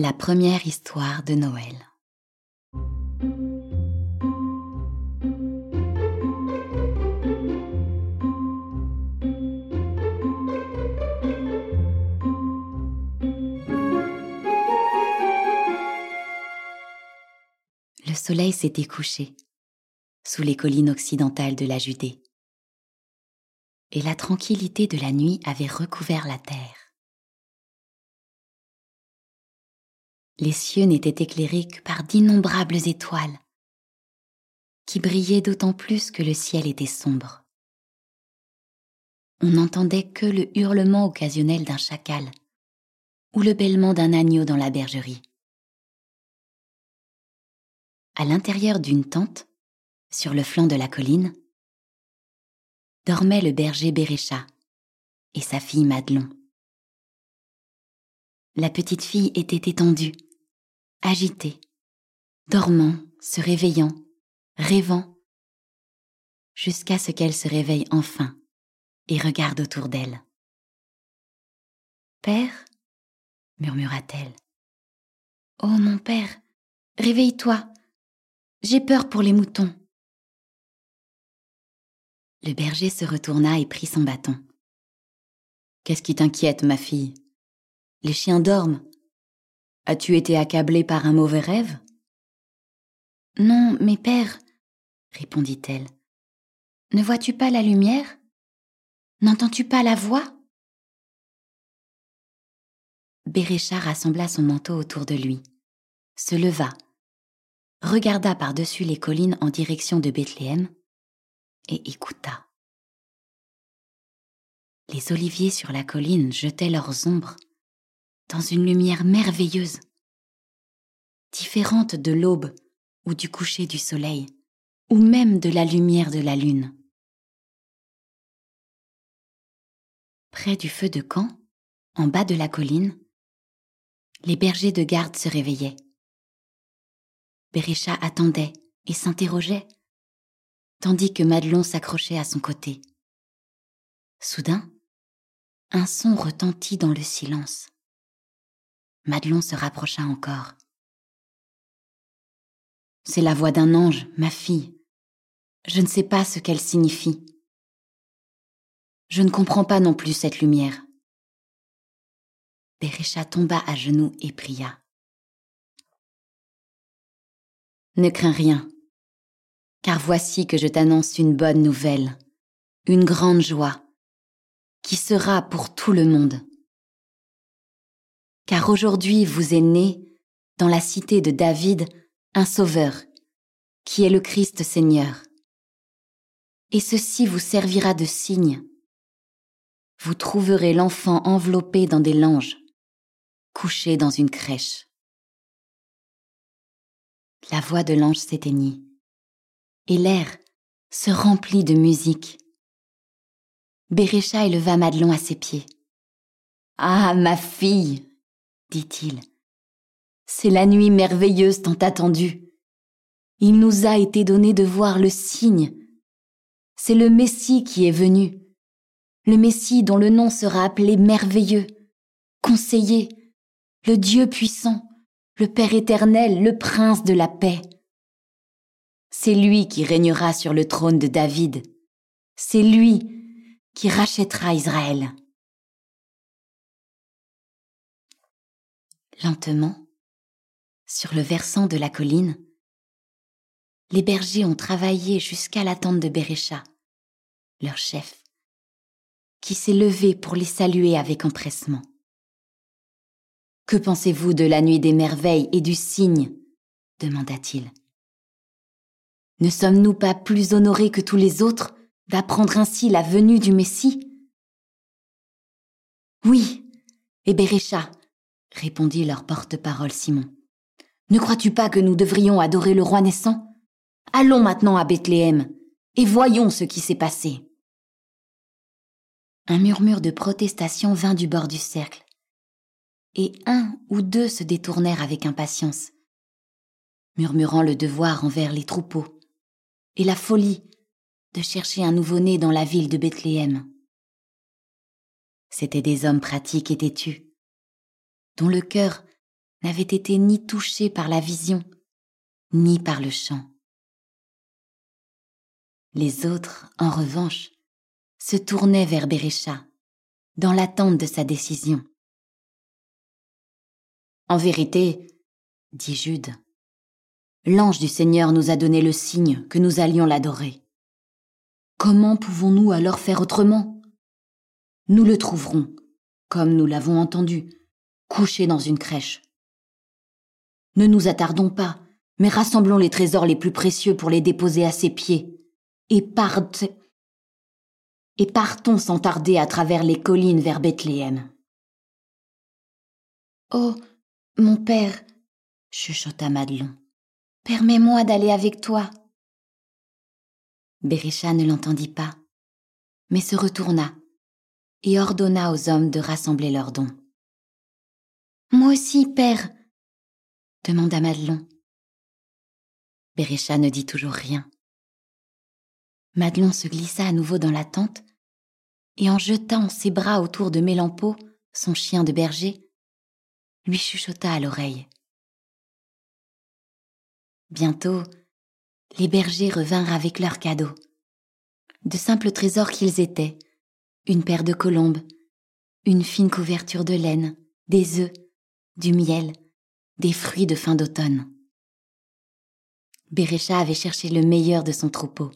La première histoire de Noël. Le soleil s'était couché sous les collines occidentales de la Judée, et la tranquillité de la nuit avait recouvert la terre. Les cieux n'étaient éclairés que par d'innombrables étoiles, qui brillaient d'autant plus que le ciel était sombre. On n'entendait que le hurlement occasionnel d'un chacal ou le bêlement d'un agneau dans la bergerie. À l'intérieur d'une tente, sur le flanc de la colline, dormait le berger Bérécha et sa fille Madelon. La petite fille était étendue, agitée, dormant, se réveillant, rêvant, jusqu'à ce qu'elle se réveille enfin et regarde autour d'elle. Père? murmura-t-elle. Oh mon père, réveille-toi. J'ai peur pour les moutons. Le berger se retourna et prit son bâton. Qu'est-ce qui t'inquiète, ma fille? Les chiens dorment. As-tu été accablé par un mauvais rêve? Non, mais père, répondit-elle. Ne vois-tu pas la lumière? N'entends-tu pas la voix? Bérécha rassembla son manteau autour de lui, se leva, regarda par-dessus les collines en direction de Bethléem et écouta. Les oliviers sur la colline jetaient leurs ombres dans une lumière merveilleuse, différente de l'aube ou du coucher du soleil, ou même de la lumière de la lune. Près du feu de camp, en bas de la colline, les bergers de garde se réveillaient. Bérécha attendait et s'interrogeait, tandis que Madelon s'accrochait à son côté. Soudain, un son retentit dans le silence. Madelon se rapprocha encore. C'est la voix d'un ange, ma fille. Je ne sais pas ce qu'elle signifie. Je ne comprends pas non plus cette lumière. Bérécha tomba à genoux et pria. Ne crains rien, car voici que je t'annonce une bonne nouvelle, une grande joie, qui sera pour tout le monde car aujourd'hui vous est né, dans la cité de David, un Sauveur, qui est le Christ Seigneur. Et ceci vous servira de signe. Vous trouverez l'enfant enveloppé dans des langes, couché dans une crèche. La voix de l'ange s'éteignit, et l'air se remplit de musique. Bérécha éleva Madelon à ses pieds. Ah, ma fille, dit-il. C'est la nuit merveilleuse tant attendue. Il nous a été donné de voir le signe. C'est le Messie qui est venu. Le Messie dont le nom sera appelé merveilleux, conseiller, le Dieu puissant, le Père éternel, le Prince de la paix. C'est lui qui régnera sur le trône de David. C'est lui qui rachètera Israël. Lentement, sur le versant de la colline, les bergers ont travaillé jusqu'à la tente de Bérécha, leur chef, qui s'est levé pour les saluer avec empressement. Que pensez-vous de la nuit des merveilles et du cygne? demanda-t-il. Ne sommes-nous pas plus honorés que tous les autres d'apprendre ainsi la venue du Messie? Oui, et Bérécha, répondit leur porte-parole Simon. Ne crois-tu pas que nous devrions adorer le roi naissant? Allons maintenant à Bethléem et voyons ce qui s'est passé. Un murmure de protestation vint du bord du cercle, et un ou deux se détournèrent avec impatience, murmurant le devoir envers les troupeaux et la folie de chercher un nouveau-né dans la ville de Bethléem. C'étaient des hommes pratiques et têtus, dont le cœur n'avait été ni touché par la vision, ni par le chant. Les autres, en revanche, se tournaient vers Bérécha, dans l'attente de sa décision. En vérité, dit Jude, l'ange du Seigneur nous a donné le signe que nous allions l'adorer. Comment pouvons-nous alors faire autrement? Nous le trouverons, comme nous l'avons entendu, couché dans une crèche. Ne nous attardons pas, mais rassemblons les trésors les plus précieux pour les déposer à ses pieds, et partons, et partons sans tarder à travers les collines vers Bethléem. Oh, mon père, chuchota Madelon, permets-moi d'aller avec toi. Berisha ne l'entendit pas, mais se retourna et ordonna aux hommes de rassembler leurs dons. Moi aussi, père, demanda Madelon. Berisha ne dit toujours rien. Madelon se glissa à nouveau dans la tente et en jetant ses bras autour de Mélampo, son chien de berger, lui chuchota à l'oreille. Bientôt, les bergers revinrent avec leurs cadeaux. De simples trésors qu'ils étaient, une paire de colombes, une fine couverture de laine, des œufs, du miel, des fruits de fin d'automne. Bérécha avait cherché le meilleur de son troupeau,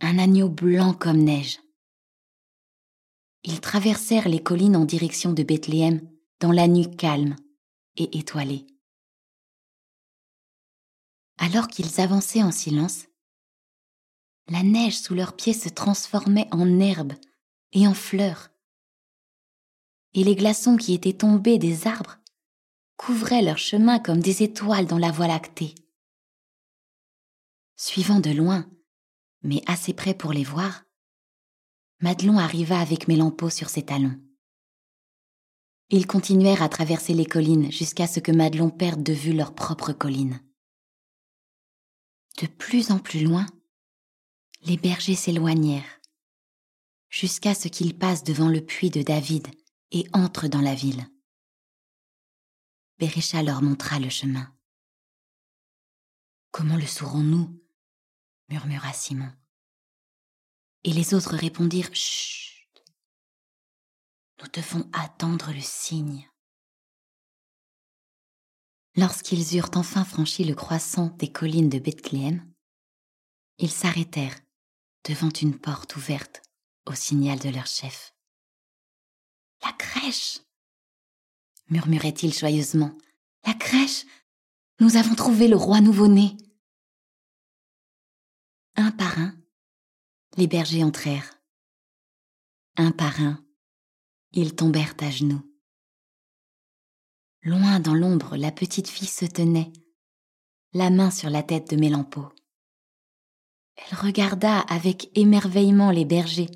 un agneau blanc comme neige. Ils traversèrent les collines en direction de Bethléem dans la nuit calme et étoilée. Alors qu'ils avançaient en silence, la neige sous leurs pieds se transformait en herbe et en fleurs, et les glaçons qui étaient tombés des arbres couvraient leur chemin comme des étoiles dans la voie lactée. Suivant de loin, mais assez près pour les voir, Madelon arriva avec Mélampo sur ses talons. Ils continuèrent à traverser les collines jusqu'à ce que Madelon perde de vue leur propre colline. De plus en plus loin, les bergers s'éloignèrent, jusqu'à ce qu'ils passent devant le puits de David et entrent dans la ville. Bérécha leur montra le chemin. Comment le saurons-nous? murmura Simon. Et les autres répondirent Chut nous devons attendre le signe. Lorsqu'ils eurent enfin franchi le croissant des collines de Bethléem, ils s'arrêtèrent devant une porte ouverte au signal de leur chef. La crèche murmurait-il joyeusement. La crèche Nous avons trouvé le roi nouveau-né. Un par un, les bergers entrèrent. Un par un, ils tombèrent à genoux. Loin dans l'ombre, la petite fille se tenait, la main sur la tête de Mélampo. Elle regarda avec émerveillement les bergers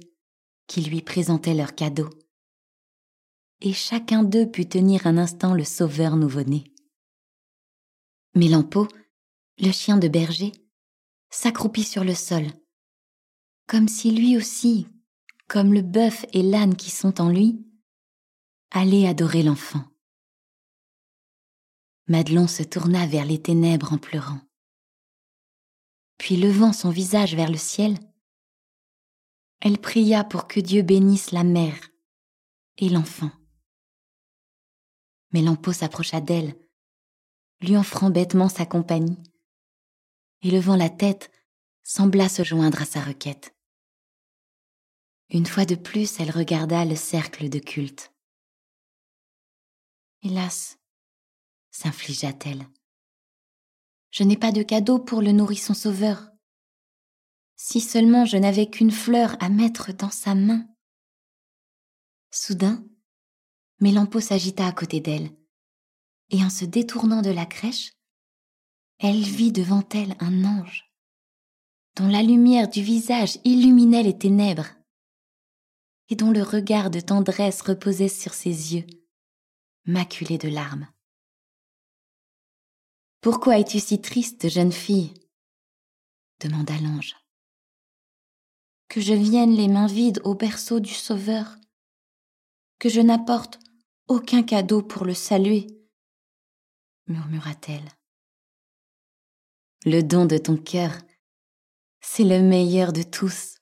qui lui présentaient leurs cadeaux. Et chacun d'eux put tenir un instant le sauveur nouveau-né. Mélampo, le chien de berger, s'accroupit sur le sol, comme si lui aussi, comme le bœuf et l'âne qui sont en lui, Allez adorer l'enfant. Madelon se tourna vers les ténèbres en pleurant. Puis levant son visage vers le ciel, elle pria pour que Dieu bénisse la mère et l'enfant. Mais Lampo s'approcha d'elle, lui offrant bêtement sa compagnie, et levant la tête, sembla se joindre à sa requête. Une fois de plus, elle regarda le cercle de culte. Hélas, s'infligea-t-elle. Je n'ai pas de cadeau pour le nourrisson sauveur. Si seulement je n'avais qu'une fleur à mettre dans sa main. Soudain, Mélampo s'agita à côté d'elle, et en se détournant de la crèche, elle vit devant elle un ange, dont la lumière du visage illuminait les ténèbres, et dont le regard de tendresse reposait sur ses yeux maculée de larmes. Pourquoi es-tu si triste, jeune fille? demanda l'ange. Que je vienne les mains vides au berceau du Sauveur, que je n'apporte aucun cadeau pour le saluer, murmura-t-elle. Le don de ton cœur, c'est le meilleur de tous,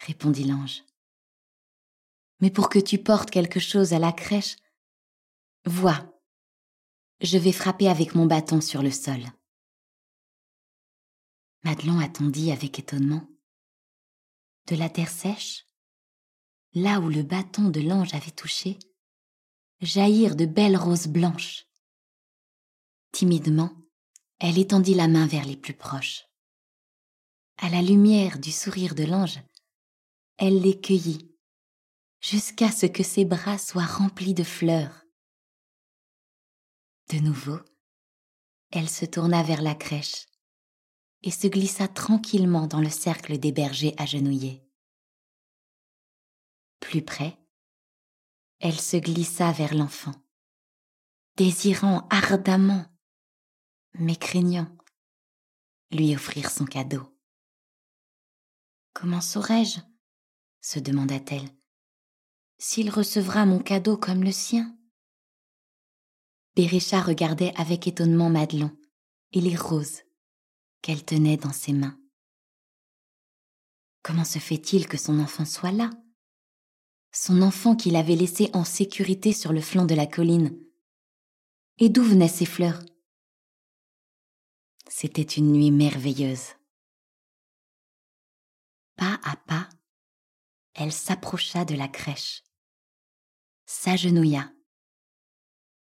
répondit l'ange. Mais pour que tu portes quelque chose à la crèche, vois, je vais frapper avec mon bâton sur le sol. Madelon attendit avec étonnement. De la terre sèche, là où le bâton de l'ange avait touché, jaillirent de belles roses blanches. Timidement, elle étendit la main vers les plus proches. À la lumière du sourire de l'ange, elle les cueillit, jusqu'à ce que ses bras soient remplis de fleurs. De nouveau, elle se tourna vers la crèche et se glissa tranquillement dans le cercle des bergers agenouillés. Plus près, elle se glissa vers l'enfant, désirant ardemment, mais craignant, lui offrir son cadeau. Comment saurais-je, se demanda-t-elle, s'il recevra mon cadeau comme le sien? Bérécha regardait avec étonnement Madelon et les roses qu'elle tenait dans ses mains. Comment se fait-il que son enfant soit là? Son enfant qu'il avait laissé en sécurité sur le flanc de la colline. Et d'où venaient ces fleurs? C'était une nuit merveilleuse. Pas à pas, elle s'approcha de la crèche, s'agenouilla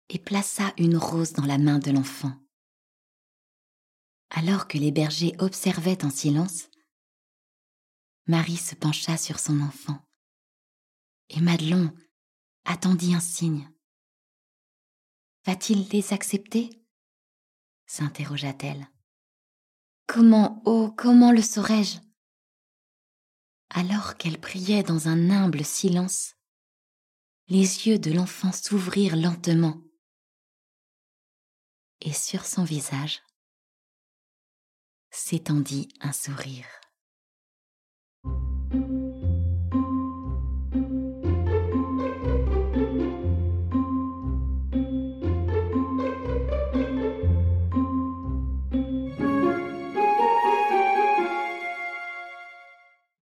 et plaça une rose dans la main de l'enfant. Alors que les bergers observaient en silence, Marie se pencha sur son enfant, et Madelon attendit un signe. Va-t-il les accepter? s'interrogea-t-elle. Comment, oh, comment le saurais-je? Alors qu'elle priait dans un humble silence, les yeux de l'enfant s'ouvrirent lentement, et sur son visage, s'étendit un sourire.